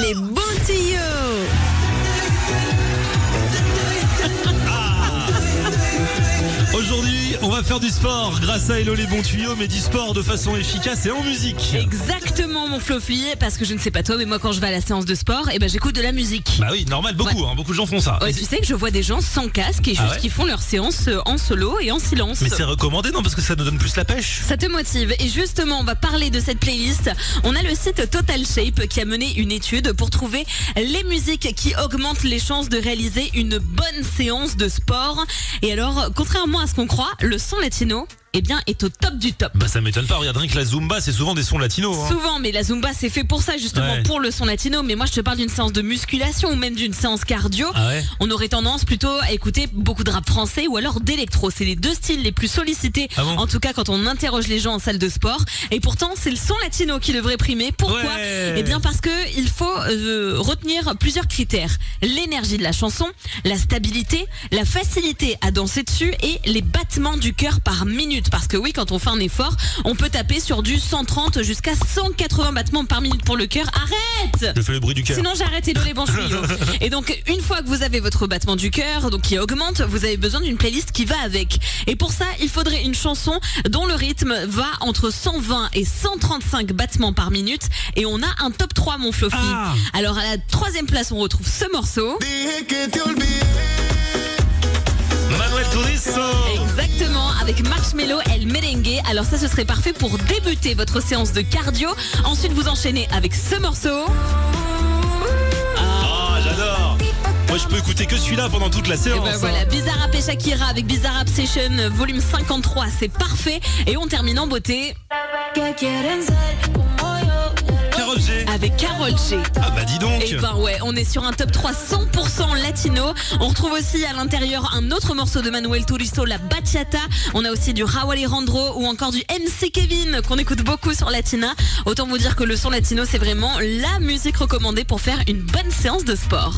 Les bons tuyaux. Aujourd'hui, on va faire du sport grâce à Hello les bons tuyaux, mais du sport de façon efficace et en musique. Exactement, mon Flofi, parce que je ne sais pas toi, mais moi, quand je vais à la séance de sport, eh ben, j'écoute de la musique. Bah oui, normal, beaucoup, hein, beaucoup de gens font ça. Ouais, tu sais que je vois des gens sans casque et Ah juste ouais qui font leur séance euh, en solo et en silence. mais c'est recommandé, non Parce que ça nous donne plus la pêche. Ça te motive. Et justement, on va parler de cette playlist. On a le site Total Shape qui a mené une étude pour trouver les musiques qui augmentent les chances de réaliser une bonne séance de sport. Et alors, contrairement à ce qu'on croit, le son latino, eh bien, est au top du top. Bah ça m'étonne pas, regarde rien que la Zumba, c'est souvent des sons latinos. hein. Souvent, mais la Zumba c'est fait pour ça justement, Ouais. pour le son latino. Mais moi je te parle d'une séance de musculation ou même d'une séance cardio. Ah ouais On aurait tendance plutôt à écouter beaucoup de rap français ou alors d'électro. C'est les deux styles les plus sollicités, Ah bon en tout cas quand on interroge les gens en salle de sport. Et pourtant, c'est le son latino qui devrait primer. Pourquoi Ouais. Eh bien parce que il faut euh, retenir plusieurs critères l'énergie de la chanson, la stabilité, la facilité à danser dessus et les battements du cœur par minute. Parce que oui, quand on fait un effort, on peut taper sur du 130 jusqu'à 180 battements par minute pour le cœur. Arrête Je fais le bruit du cœur. Sinon j'arrête Hello les bons tuyaux. Et donc une fois que vous avez votre battement du cœur, donc qui augmente, vous avez besoin d'une playlist qui va avec. Et pour ça, il faudrait une chanson dont le rythme va entre 120 et 135 battements par minute. Et on a un top 3 mon Flofi. Ah. Alors à la troisième place, on retrouve ce morceau. Manuel Turizo avec Marshmello El Merengue. Alors ça, ce serait parfait pour débuter votre séance de cardio. Ensuite, vous enchaînez avec ce morceau. Ah, j'adore Moi je peux écouter que celui-là pendant toute la Et séance. ben hein. voilà, Bizarrap et Shakira avec Bizarrap Session euh, volume 53, c'est parfait. Et on termine en beauté avec G. Ah bah dis donc Et ben ouais, on est sur un top 3 100% latino. On retrouve aussi à l'intérieur un autre morceau de Manuel Turizo, la bachata. On a aussi du Raúl Alejandro ou encore du MC Kevin qu'on écoute beaucoup sur Latina. Autant vous dire que le son latino, c'est vraiment la musique recommandée pour faire une bonne séance de sport.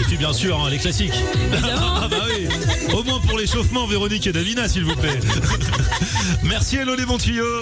Et puis bien sûr, hein, les classiques. ah bah oui. Au moins pour l'échauffement, Véronique et Davina, s'il vous plaît. Merci, hello les bons tuyaux.